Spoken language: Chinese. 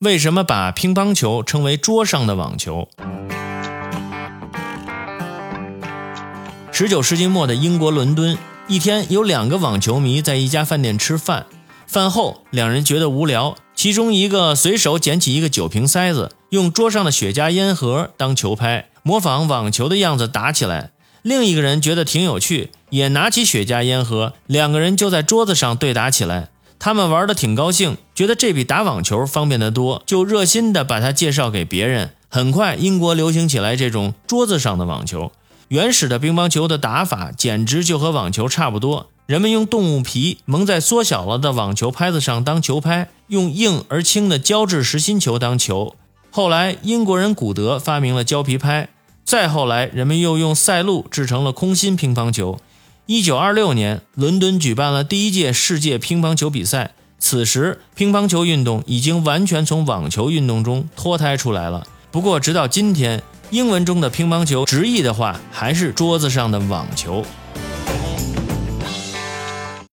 为什么把乒乓球称为桌上的网球？十九世纪末的英国伦敦，一天有两个网球迷在一家饭店吃饭，饭后两人觉得无聊，其中一个随手捡起一个酒瓶塞子，用桌上的雪茄烟盒当球拍，模仿网球的样子打起来。另一个人觉得挺有趣，也拿起雪茄烟盒，两个人就在桌子上对打起来。他们玩的挺高兴，觉得这比打网球方便得多，就热心的把它介绍给别人。很快，英国流行起来这种桌子上的网球。原始的乒乓球的打法简直就和网球差不多，人们用动物皮蒙在缩小了的网球拍子上当球拍，用硬而轻的胶质实心球当球。后来，英国人古德发明了胶皮拍。再后来，人们又用赛璐制成了空心乒乓球。一九二六年，伦敦举办了第一届世界乒乓球比赛。此时，乒乓球运动已经完全从网球运动中脱胎出来了。不过，直到今天，英文中的乒乓球直译的话还是桌子上的网球。